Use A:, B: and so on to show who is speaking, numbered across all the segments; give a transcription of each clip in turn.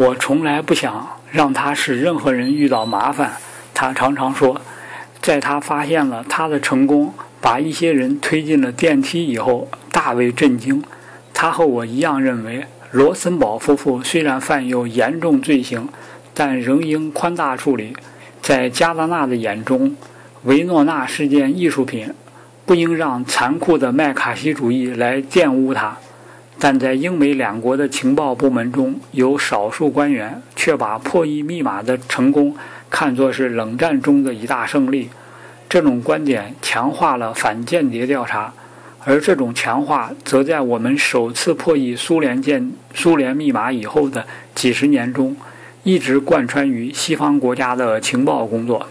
A: 我从来不想让他使任何人遇到麻烦。他常常说，在他发现了他的成功，把一些人推进了电梯以后，大为震惊。他和我一样认为，罗森堡夫妇虽然犯有严重罪行，但仍应宽大处理。在加德纳的眼中，维诺纳是件艺术品，不应让残酷的麦卡锡主义来玷污它。但在英美两国的情报部门中，有少数官员却把破译密码的成功看作是冷战中的一大胜利。这种观点强化了反间谍调查，而这种强化则在我们首次破译苏联间苏联密码以后的几十年中，一直贯穿于西方国家的情报工作。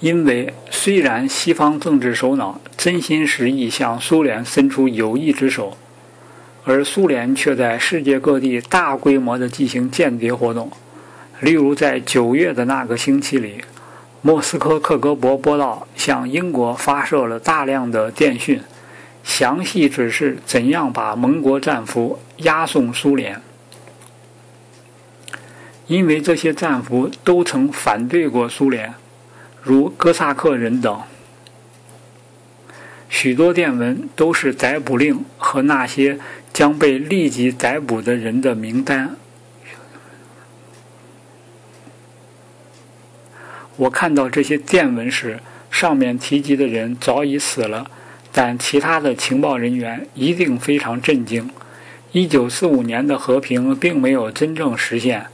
A: 因为虽然西方政治首脑真心实意向苏联伸出友谊之手，而苏联却在世界各地大规模地进行间谍活动。例如，在九月的那个星期里，莫斯科克格勃波道向英国发射了大量的电讯，详细指示怎样把盟国战俘押送苏联。因为这些战俘都曾反对过苏联。如哥萨克人等，许多电文都是逮捕令和那些将被立即逮捕的人的名单。我看到这些电文时，上面提及的人早已死了，但其他的情报人员一定非常震惊。一九四五年的和平并没有真正实现，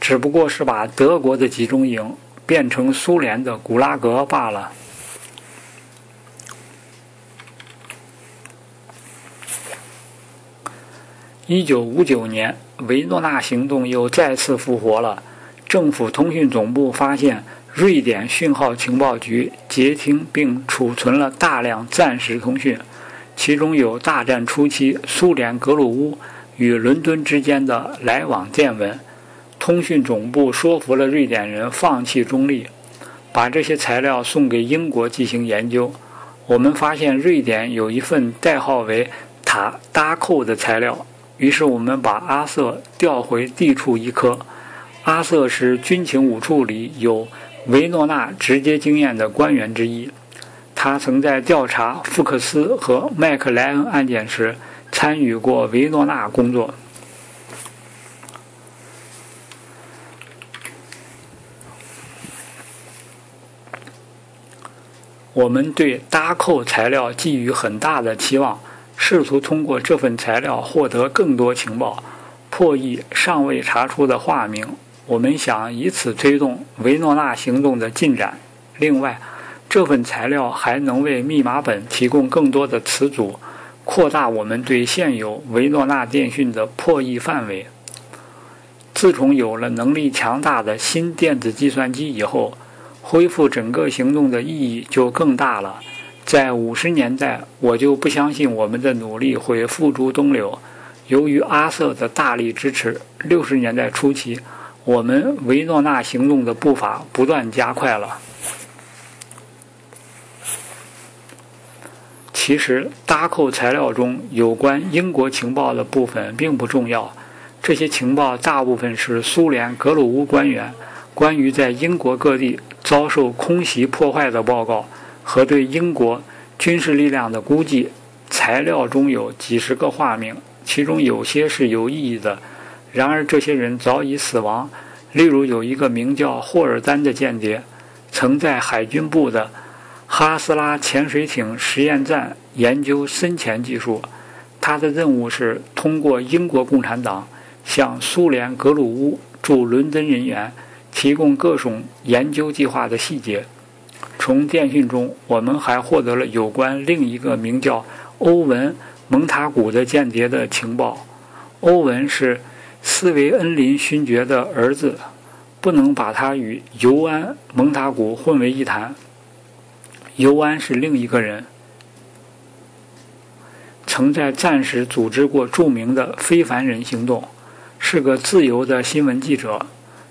A: 只不过是把德国的集中营。变成苏联的古拉格罢了。一九五九年，维诺纳行动又再次复活了。政府通讯总部发现，瑞典讯号情报局截听并储存了大量战时通讯，其中有大战初期苏联格鲁乌与伦敦之间的来往电文。通讯总部说服了瑞典人放弃中立，把这些材料送给英国进行研究。我们发现瑞典有一份代号为“塔达寇”的材料，于是我们把阿瑟调回地处一科。阿瑟是军情五处里有维诺纳直接经验的官员之一，他曾在调查福克斯和麦克莱恩案件时参与过维诺纳工作。我们对搭扣材料寄予很大的期望，试图通过这份材料获得更多情报，破译尚未查出的化名。我们想以此推动维诺纳行动的进展。另外，这份材料还能为密码本提供更多的词组，扩大我们对现有维诺纳电讯的破译范围。自从有了能力强大的新电子计算机以后。恢复整个行动的意义就更大了。在五十年代，我就不相信我们的努力会付诸东流。由于阿瑟的大力支持，六十年代初期，我们维诺纳行动的步伐不断加快了。其实，搭扣材料中有关英国情报的部分并不重要，这些情报大部分是苏联格鲁乌官员关于在英国各地。遭受空袭破坏的报告和对英国军事力量的估计材料中有几十个化名，其中有些是有意义的。然而，这些人早已死亡。例如，有一个名叫霍尔丹的间谍，曾在海军部的哈斯拉潜水艇实验站研究深潜技术。他的任务是通过英国共产党向苏联格鲁乌驻伦敦人员。提供各种研究计划的细节。从电讯中，我们还获得了有关另一个名叫欧文·蒙塔古的间谍的情报。欧文是斯维恩林勋爵的儿子，不能把他与尤安·蒙塔古混为一谈。尤安是另一个人，曾在战时组织过著名的非凡人行动，是个自由的新闻记者。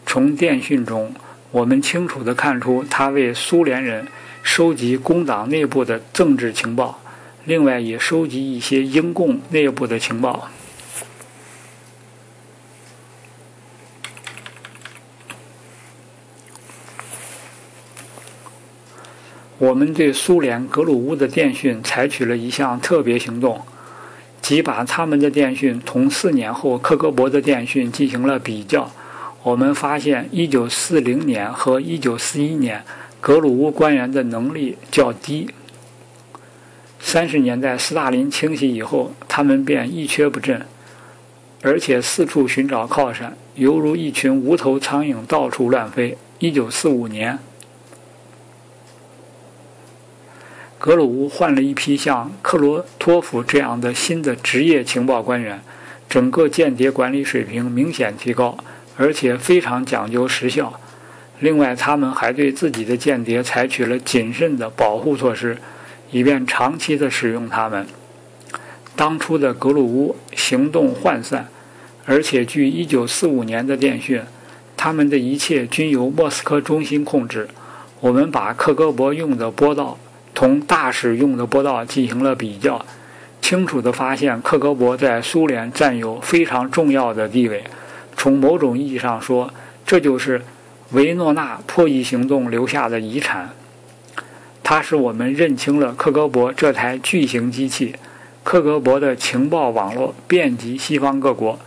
A: 从电讯中我们清楚地看出他为苏联人收集工党内部的政治情报另外也收集一些英共内部的情报。我们对苏联格鲁乌的电讯采取了一项特别行动即把他们的电讯同四年后克格勃的电讯进行了比较。我们发现，1940年和1941年格鲁乌官员的能力较低。三十年代斯大林清洗以后，他们便一蹶不振，而且四处寻找靠山，犹如一群无头苍蝇到处乱飞。1945年。格鲁乌换了一批像克罗托夫这样的新的职业情报官员，整个间谍管理水平明显提高，而且非常讲究时效。另外，他们还对自己的间谍采取了谨慎的保护措施，以便长期的使用他们。当初的格鲁乌行动涣散，而且据1945年的电讯，他们的一切均由莫斯科中心控制。我们把克格勃用的波道。同大使用的波道进行了比较，清楚地发现克格勃在苏联占有非常重要的地位。从某种意义上说，这就是维诺纳破译行动留下的遗产。它使我们认清了克格勃这台巨型机器。克格勃的情报网络遍及西方各国。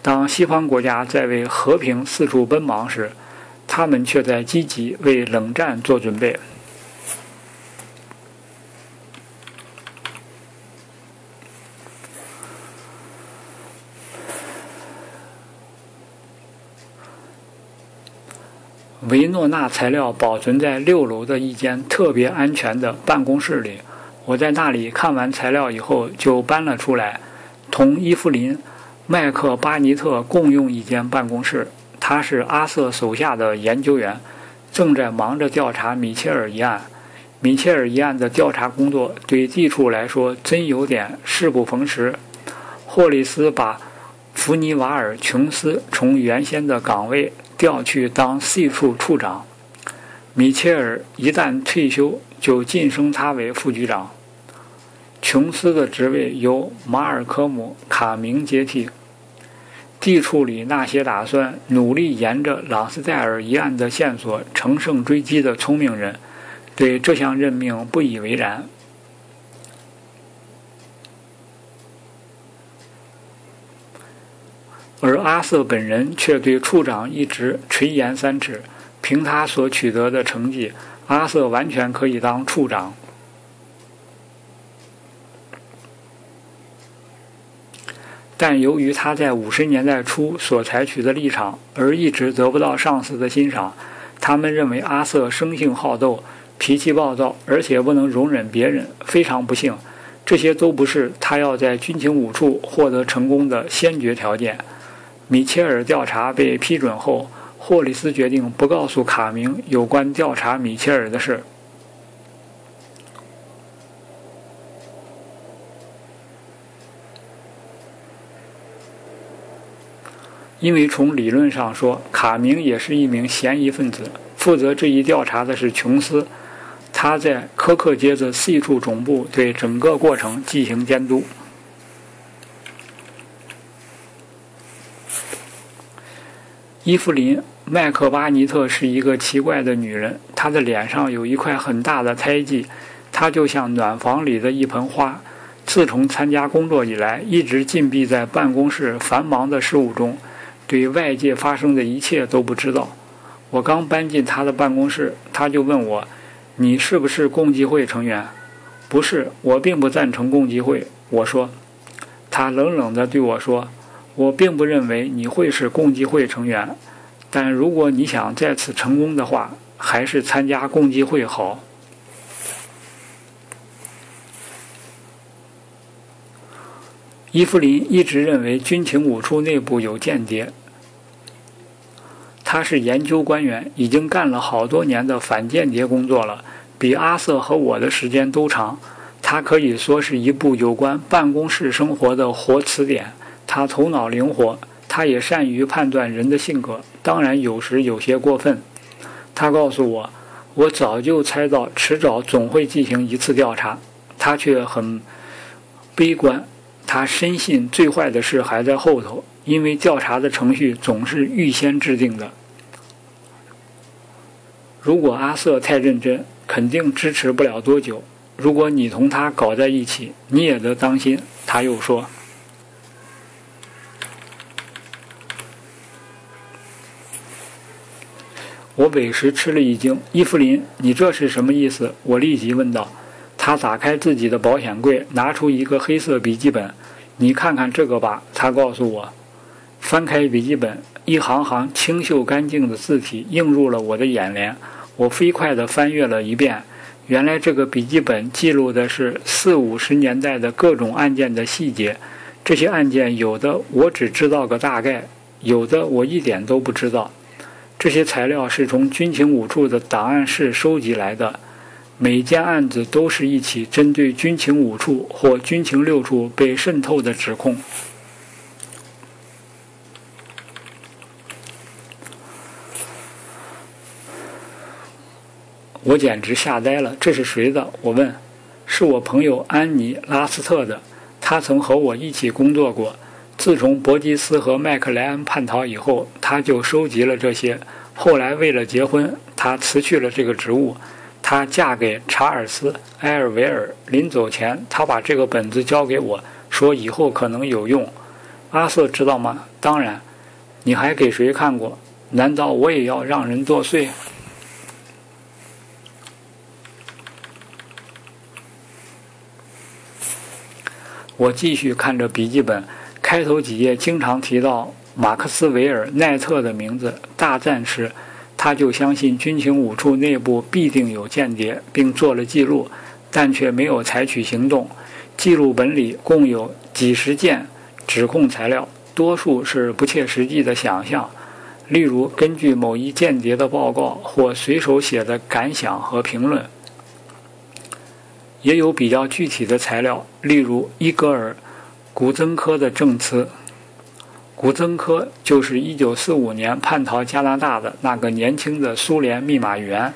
A: 当西方国家在为和平四处奔忙时，他们却在积极为冷战做准备。维诺纳材料保存在六楼的一间特别安全的办公室里。我在那里看完材料以后，就搬了出来，同伊芙琳·麦克巴尼特共用一间办公室。他是阿瑟手下的研究员，正在忙着调查米切尔一案。米切尔一案的调查工作对地处来说真有点事不逢时。霍利斯把弗尼瓦尔·琼斯从原先的岗位。调去当 C 处处长，米切尔一旦退休，就晋升他为副局长。琼斯的职位由马尔科姆·卡明接替。地处理那些打算努力沿着朗斯戴尔一案的线索乘胜追击的聪明人，对这项任命不以为然。而阿瑟本人却对处长一直垂涎三尺。凭他所取得的成绩，阿瑟完全可以当处长。但由于他在五十年代初所采取的立场，而一直得不到上司的欣赏。他们认为阿瑟生性好斗，脾气暴躁，而且不能容忍别人。非常不幸，这些都不是他要在军情五处获得成功的先决条件。米切尔调查被批准后，霍利斯决定不告诉卡明有关调查米切尔的事，因为从理论上说，卡明也是一名嫌疑分子。负责这一调查的是琼斯，他在科克街的 C 处总部对整个过程进行监督。伊芙琳·麦克巴尼特是一个奇怪的女人，她的脸上有一块很大的胎记，她就像暖房里的一盆花。自从参加工作以来，一直禁闭在办公室繁忙的事务中，对外界发生的一切都不知道。我刚搬进她的办公室，她就问我：“你是不是共济会成员？”“不是，我并不赞成共济会。”我说。她冷冷地对我说。我并不认为你会是共济会成员，但如果你想再次成功的话，还是参加共济会好。伊芙琳一直认为军情五处内部有间谍。他是研究官员，已经干了好多年的反间谍工作了，比阿瑟和我的时间都长。他可以说是一部有关办公室生活的活词典。他头脑灵活，他也善于判断人的性格，当然有时有些过分。他告诉我，我早就猜到迟早总会进行一次调查。他却很悲观，他深信最坏的事还在后头，因为调查的程序总是预先制定的。如果阿瑟太认真，肯定支持不了多久。如果你同他搞在一起，你也得当心。”他又说。我委实吃了一惊，伊芙琳，你这是什么意思？我立即问道。他打开自己的保险柜，拿出一个黑色笔记本。你看看这个吧，他告诉我。翻开笔记本，一行行清秀干净的字体映入了我的眼帘。我飞快地翻阅了一遍，原来这个笔记本记录的是四五十年代的各种案件的细节。这些案件有的我只知道个大概，有的我一点都不知道。这些材料是从军情五处的档案室收集来的，每件案子都是一起针对军情五处或军情六处被渗透的指控。我简直吓呆了，这是谁的？我问。是我朋友安妮·拉斯特的，他曾和我一起工作过。自从伯吉斯和麦克莱恩叛逃以后，他就收集了这些。后来为了结婚，他辞去了这个职务。她嫁给查尔斯·埃尔维尔。临走前，他把这个本子交给我，说以后可能有用。阿瑟知道吗？当然。你还给谁看过？难道我也要让人作祟？我继续看着笔记本。开头几页经常提到马克思韦尔奈特的名字。大战时，他就相信军情五处内部必定有间谍，并做了记录，但却没有采取行动。记录本里共有几十件指控材料，多数是不切实际的想象，例如根据某一间谍的报告或随手写的感想和评论。也有比较具体的材料，例如伊戈尔。古曾科的证词，古曾科就是1945年叛逃加拿大的那个年轻的苏联密码员，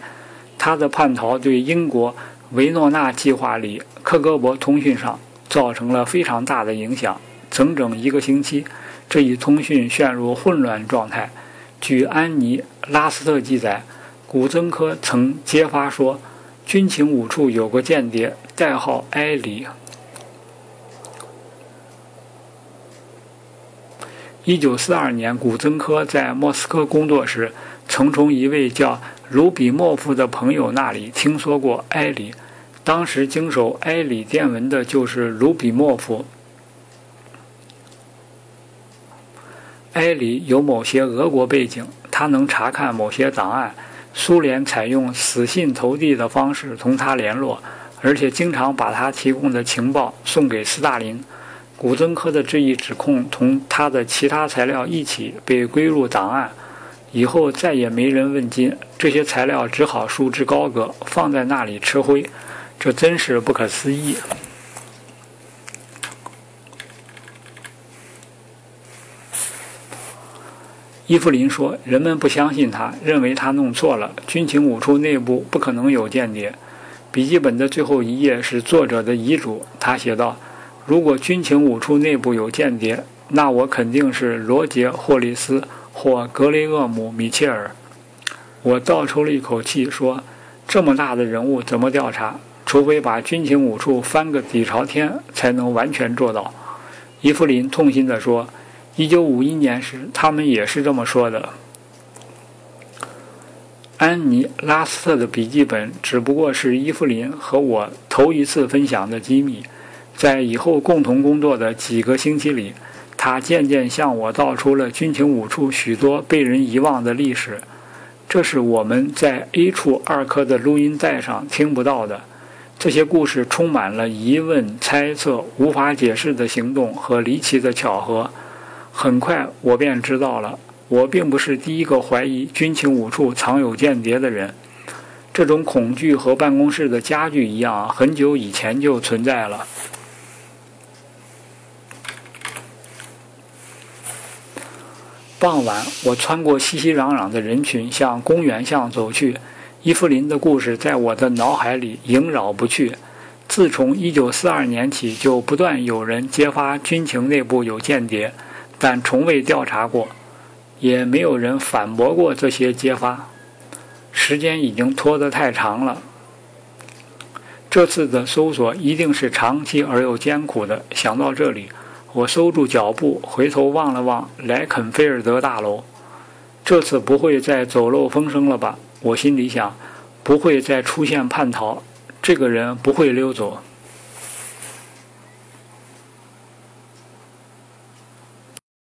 A: 他的叛逃对英国维诺纳计划里克格勃通讯上造成了非常大的影响。整整一个星期，这一通讯陷入混乱状态。据安妮·拉斯特记载，古曾科曾揭发说，军情五处有个间谍，代号埃里。一九四二年，古曾科在莫斯科工作时，曾从一位叫卢比莫夫的朋友那里听说过埃里。当时经手埃里电文的就是卢比莫夫。埃里有某些俄国背景，他能查看某些档案。苏联采用死信投递的方式同他联络，而且经常把他提供的情报送给斯大林。古曾科的这一指控同他的其他材料一起被归入档案，以后再也没人问津，这些材料只好束之高阁，放在那里吃灰，这真是不可思议。伊芙琳说：“人们不相信他，认为他弄错了。军情五处内部不可能有间谍。”笔记本的最后一页是作者的遗嘱，他写道。如果军情五处内部有间谍，那我肯定是罗杰·霍利斯或格雷厄姆·米切尔。我倒抽了一口气，说：“这么大的人物怎么调查？除非把军情五处翻个底朝天，才能完全做到。”伊芙琳痛心地说：“1951 年时，他们也是这么说的。”安妮·拉斯特的笔记本只不过是伊芙琳和我头一次分享的机密。在以后共同工作的几个星期里，他渐渐向我道出了军情五处许多被人遗忘的历史。这是我们在 A 处二科的录音带上听不到的。这些故事充满了疑问、猜测、无法解释的行动和离奇的巧合。很快，我便知道了，我并不是第一个怀疑军情五处藏有间谍的人。这种恐惧和办公室的家具一样，很久以前就存在了。傍晚，我穿过熙熙攘攘的人群，向公园巷走去。伊芙琳的故事在我的脑海里萦绕不去。自从1942年起，就不断有人揭发军情内部有间谍，但从未调查过，也没有人反驳过这些揭发。时间已经拖得太长了。这次的搜索一定是长期而又艰苦的。想到这里，我收住脚步，回头望了望莱肯菲尔德大楼。这次不会再走漏风声了吧？我心里想，不会再出现叛逃，这个人不会溜走。